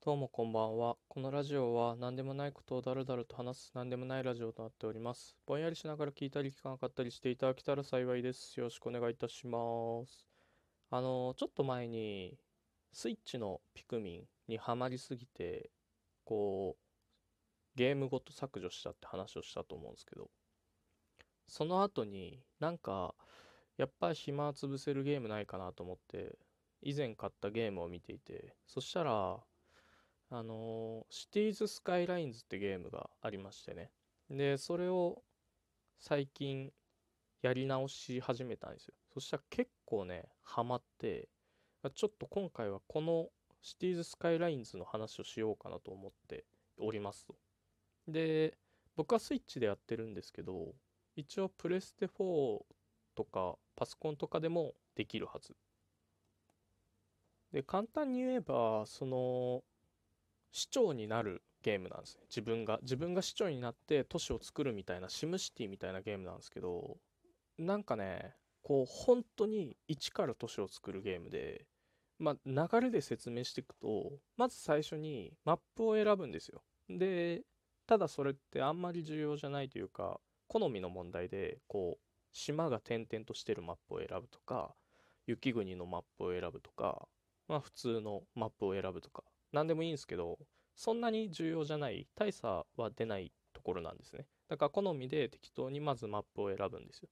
どうもこんばんは。このラジオは何でもないことをだらだらと話す何でもないラジオとなっております。ぼんやりしながら聞いたり聞かなかったりしていただけたら幸いです。よろしくお願いいたします。あの、ちょっと前にスイッチのピクミンにはまりすぎて、こう、ゲームごと削除したって話をしたと思うんですけど、その後になんか、やっぱり暇潰せるゲームないかなと思って、以前買ったゲームを見ていて、そしたら、あのシティーズ・スカイラインズってゲームがありましてね。で、それを最近やり直し始めたんですよ。そしたら結構ね、ハマって、ちょっと今回はこのシティーズ・スカイラインズの話をしようかなと思っておりますと。で、僕はスイッチでやってるんですけど、一応プレステ4とかパソコンとかでもできるはず。で、簡単に言えば、その、市長になるゲームなんですね。自分が。自分が市長になって都市を作るみたいな、シムシティみたいなゲームなんですけど、なんかね、こう、本当に一から都市を作るゲームで、まあ、流れで説明していくと、まず最初にマップを選ぶんですよ。で、ただそれってあんまり重要じゃないというか、好みの問題で、こう、島が点々としてるマップを選ぶとか、雪国のマップを選ぶとか、まあ普通のマップを選ぶとか、何でもいいんですけど、そんなに重要じゃない、大差は出ないところなんですね。だから好みで適当にまずマップを選ぶんですよ。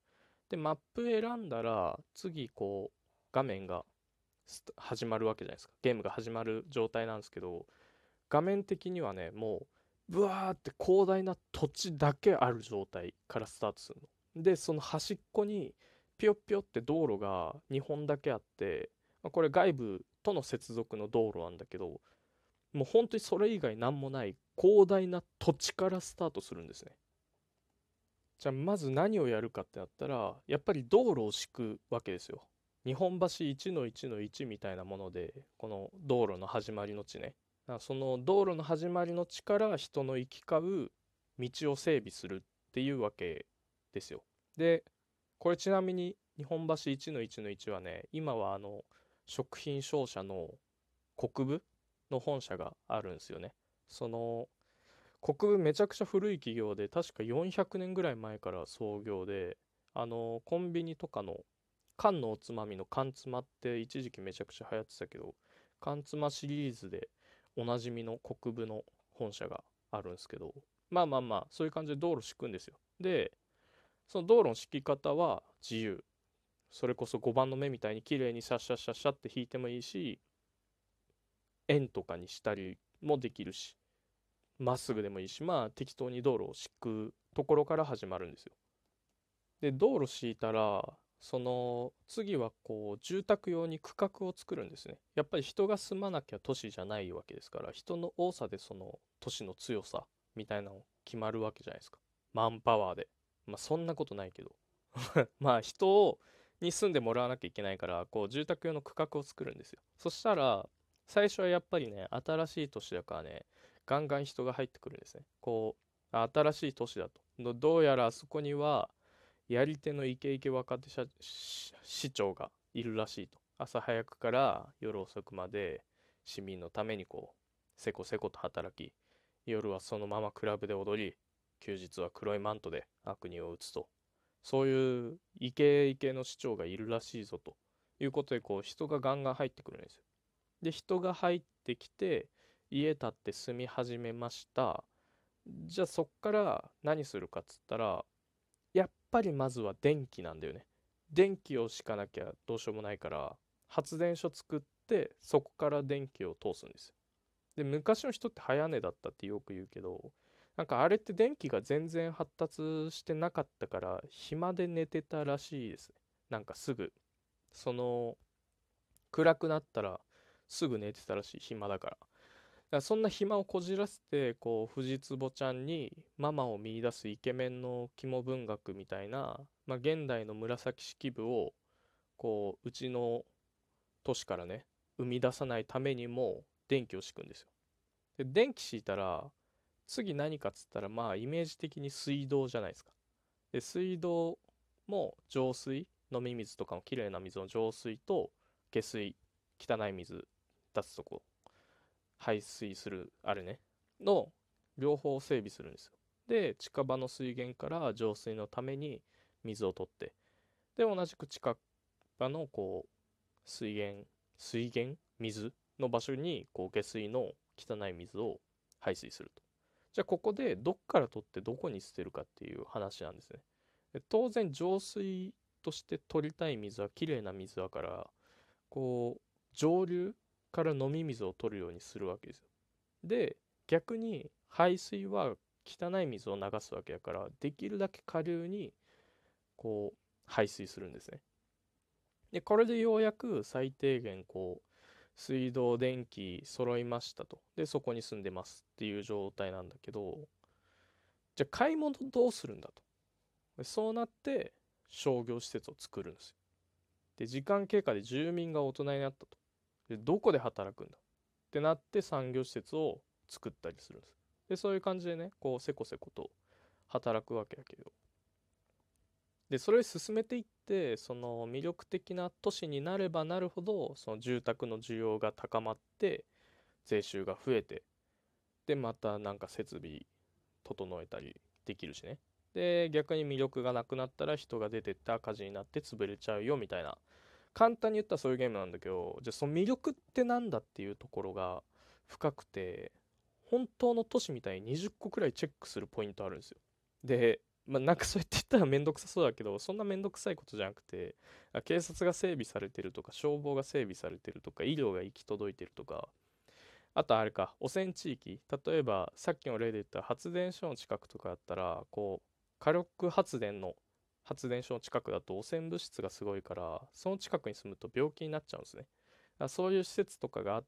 で、マップ選んだら、次こう、画面が始まるわけじゃないですか。ゲームが始まる状態なんですけど、画面的にはね、もう、ブワーって広大な土地だけある状態からスタートするの。で、その端っこに、ぴよぴよって道路が2本だけあって、これ外部との接続の道路なんだけど、もう本当にそれ以外何もない広大な土地からスタートするんですね。じゃあまず何をやるかってなったら、やっぱり道路を敷くわけですよ。日本橋1の1の1みたいなもので、この道路の始まりの地ね。その道路の始まりの地から人の行き交う道を整備するっていうわけですよ。で、これちなみに日本橋1の1の1はね、今はあの食品商社の国部の本社があるんですよね。その国分めちゃくちゃ古い企業で確か400年ぐらい前から創業であのコンビニとかの缶のおつまみの缶つまって一時期めちゃくちゃ流行ってたけど缶つまシリーズでおなじみの国分の本社があるんですけどまあまあまあそういう感じで道路敷くんですよでその道路の敷き方は自由それこそ5番の目みたいに綺麗にシャッシャッシャッシャッって引いてもいいし円とかにしたりもできるしまっすぐでもいいしまあ適当に道路を敷くところから始まるんですよ。で道路敷いたらその次はこう住宅用に区画を作るんですね。やっぱり人が住まなきゃ都市じゃないわけですから人の多さでその都市の強さみたいなの決まるわけじゃないですか。マンパワーで。まあそんなことないけど。まあ人をに住んでもらわなきゃいけないからこう住宅用の区画を作るんですよ。そしたら最初はやっぱりね新しい都市だからねガンガン人が入ってくるんですね。こう新しい都市だと。どうやらあそこにはやり手のイケイケ若手市長がいるらしいと。朝早くから夜遅くまで市民のためにこうせこせこと働き夜はそのままクラブで踊り休日は黒いマントで悪人を打つとそういうイケイケの市長がいるらしいぞということでこう人がガンガン入ってくるんですよ。で人が入ってきて家建って住み始めました。じゃあそっから何するかっつったらやっぱりまずは電気なんだよね。電気を敷かなきゃどうしようもないから発電所作ってそこから電気を通すんですよ。で昔の人って早寝だったってよく言うけどなんかあれって電気が全然発達してなかったから暇で寝てたらしいですね。なんかすぐ。その暗くなったらすぐ寝てたらしい暇だから。だからそんな暇をこじらせてこう藤壺ちゃんにママを見出すイケメンの肝文学みたいな、まあ、現代の紫式部をこううちの都市からね生み出さないためにも電気を敷くんですよ。で電気敷いたら次何かっつったらまあイメージ的に水道じゃないですか。で水道も浄水飲み水とかもきれいな水の浄水と下水汚い水出すとこ排水するあれね。の両方を整備するんですよ。で近場の水源から浄水のために水を取って。で同じく近場のこう水源水源？水の場所にこう下水の汚い水を排水すると。じゃあここでどっから取ってどこに捨てるかっていう話なんですね。で当然浄水として取りたい水はきれいな水だからこう上流から飲み水を取るようにするわけですよ。で逆に排水は汚い水を流すわけやからできるだけ下流にこう排水するんですね。でこれでようやく最低限こう水道電気揃いましたと。でそこに住んでますっていう状態なんだけどじゃあ買い物どうするんだと。でそうなって商業施設を作るんですよ。で時間経過で住民が大人になったと。でどこで働くんだ？ってなって産業施設を作ったりするんです。でそういう感じでねこうせこせこと働くわけやけど。でそれを進めていってその魅力的な都市になればなるほどその住宅の需要が高まって税収が増えてでまたなんか設備整えたりできるしね。で逆に魅力がなくなったら人が出てって赤字になって潰れちゃうよみたいな簡単に言ったらそういうゲームなんだけどじゃあその魅力ってなんだっていうところが深くて本当の都市みたいに20個くらいチェックするポイントあるんですよ。でまあ、なんかそうやって言ったらめんどくさそうだけどそんなめんどくさいことじゃなくて警察が整備されてるとか消防が整備されてるとか医療が行き届いてるとかあとあれか汚染地域。例えばさっきの例で言った発電所の近くとかだったらこう火力発電の発電所の近くだと汚染物質がすごいからその近くに住むと病気になっちゃうんですね。そういう施設とかがあっ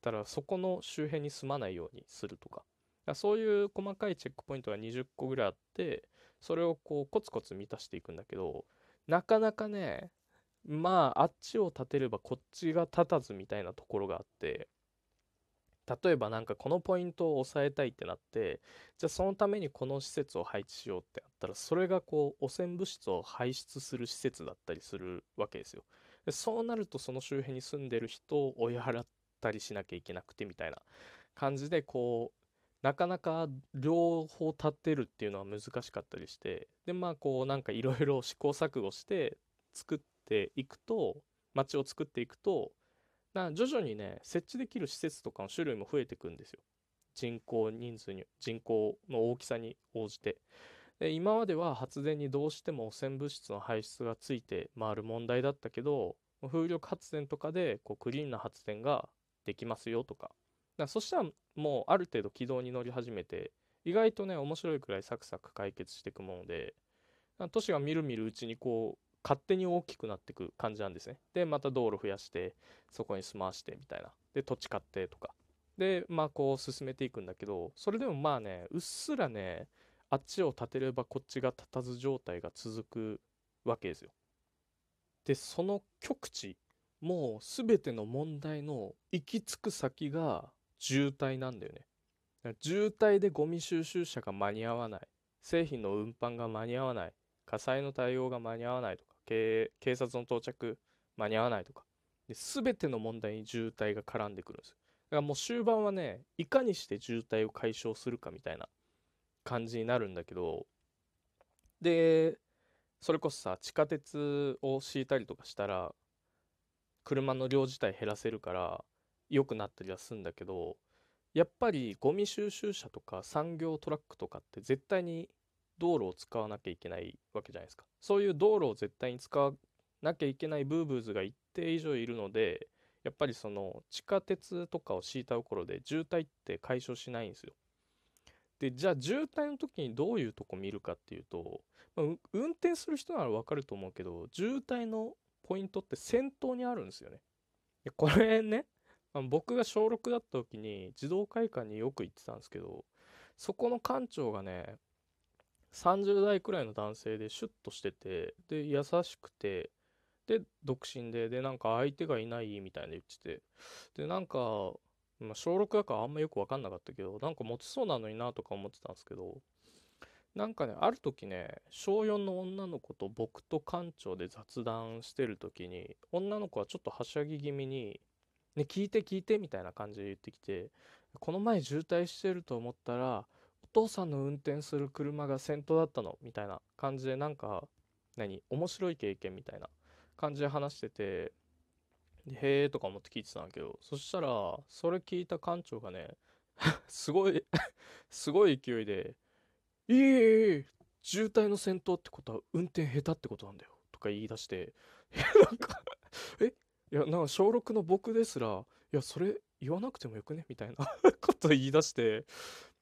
たらそこの周辺に住まないようにするとか。そういう細かいチェックポイントが20個ぐらいあってそれをこうコツコツ満たしていくんだけどなかなかねまああっちを立てればこっちが立たずみたいなところがあって例えばなんかこのポイントを抑えたいってなってじゃあそのためにこの施設を配置しようってなったらそれがこう汚染物質を排出する施設だったりするわけですよ。でそうなるとその周辺に住んでる人を追い払ったりしなきゃいけなくてみたいな感じでこうなかなか両方立てるっていうのは難しかったりしてでまあこうなんかいろいろ試行錯誤して作っていくと街を作っていくとな徐々にね設置できる施設とかの種類も増えていくんですよ。人口人数に人口の大きさに応じて。で今までは発電にどうしても汚染物質の排出がついて回る問題だったけど風力発電とかでこうクリーンな発電ができますよとか。だそしたらもうある程度軌道に乗り始めて意外とね面白いくらいサクサク解決していくもので。都市がみるみるうちにこう勝手に大きくなってく感じなんですねでまた道路増やしてそこに住まわしてみたいなで土地買ってとかでまあこう進めていくんだけどそれでもまあねうっすらねあっちを立てればこっちが立たず状態が続くわけですよでその極地もう全ての問題の行き着く先が渋滞なんだよね。渋滞でゴミ収集車が間に合わない。製品の運搬が間に合わない。火災の対応が間に合わないとか、警察の到着間に合わないとか。で全ての問題に渋滞が絡んでくるんです。だからもう終盤はね、いかにして渋滞を解消するかみたいな感じになるんだけど、で、それこそさ、地下鉄を敷いたりとかしたら、車の量自体減らせるから良くなったりはするんだけどやっぱりゴミ収集車とか産業トラックとかって絶対に道路を使わなきゃいけないわけじゃないですか。そういう道路を絶対に使わなきゃいけないブーブーズが一定以上いるのでやっぱりその地下鉄とかを敷いたところで渋滞って解消しないんですよ。でじゃあ渋滞の時にどういうとこ見るかっていうと、まあ、運転する人ならわかると思うけど渋滞のポイントって先頭にあるんですよね。これね僕が小6だった時に児童会館によく行ってたんですけどそこの館長がね30代くらいの男性でシュッとしててで優しくてで独身ででなんか相手がいないみたいな言っててでなんか、まあ、小6だからあんまよく分かんなかったけどなんか持ちそうなのになとか思ってたんですけどなんかねある時ね小4の女の子と僕と館長で雑談してる時に女の子はちょっとはしゃぎ気味にね、聞いて聞いてみたいな感じで言ってきて、この前渋滞してると思ったら、父さんの運転する車が先頭だったのみたいな感じで、なんか、何面白い経験みたいな感じで話してて、へえとか思って聞いてたんだけど、そしたら、それ聞いた館長がね、すごい すごい勢いで、いえいえ渋滞の先頭ってことは運転下手ってことなんだよとか言い出してなんかえいやなんか小6の僕ですらいやそれ言わなくてもよくねみたいなこと言い出して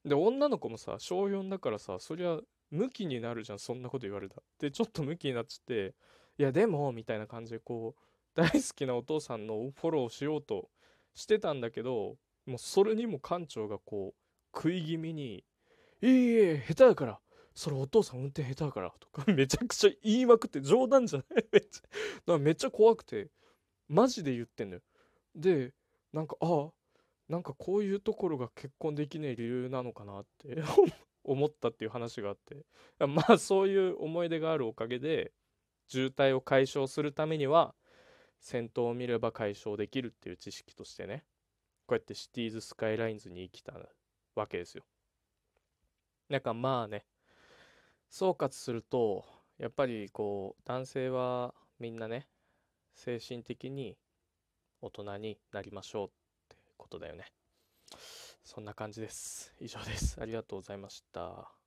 で女の子もさ小4だからさそりゃムキになるじゃんそんなこと言われた。でちょっとムキになっちゃっていやでもみたいな感じでこう大好きなお父さんのフォローしようとしてたんだけどもうそれにも館長がこう食い気味に「いいえ下手だからそれお父さん運転下手だから」とかめちゃくちゃ言いまくって冗談じゃない？めっちゃめっちゃ怖くてマジで言ってんのよ。でなんかああなんかこういうところが結婚できない理由なのかなって 思ったっていう話があって。まあそういう思い出があるおかげで渋滞を解消するためには先頭を見れば解消できるっていう知識としてねこうやってシティーズスカイラインズに生きたわけですよ。なんかまあね総括するとやっぱりこう男性はみんなね精神的に大人になりましょうことだよね。そんな感じです。以上です。ありがとうございました。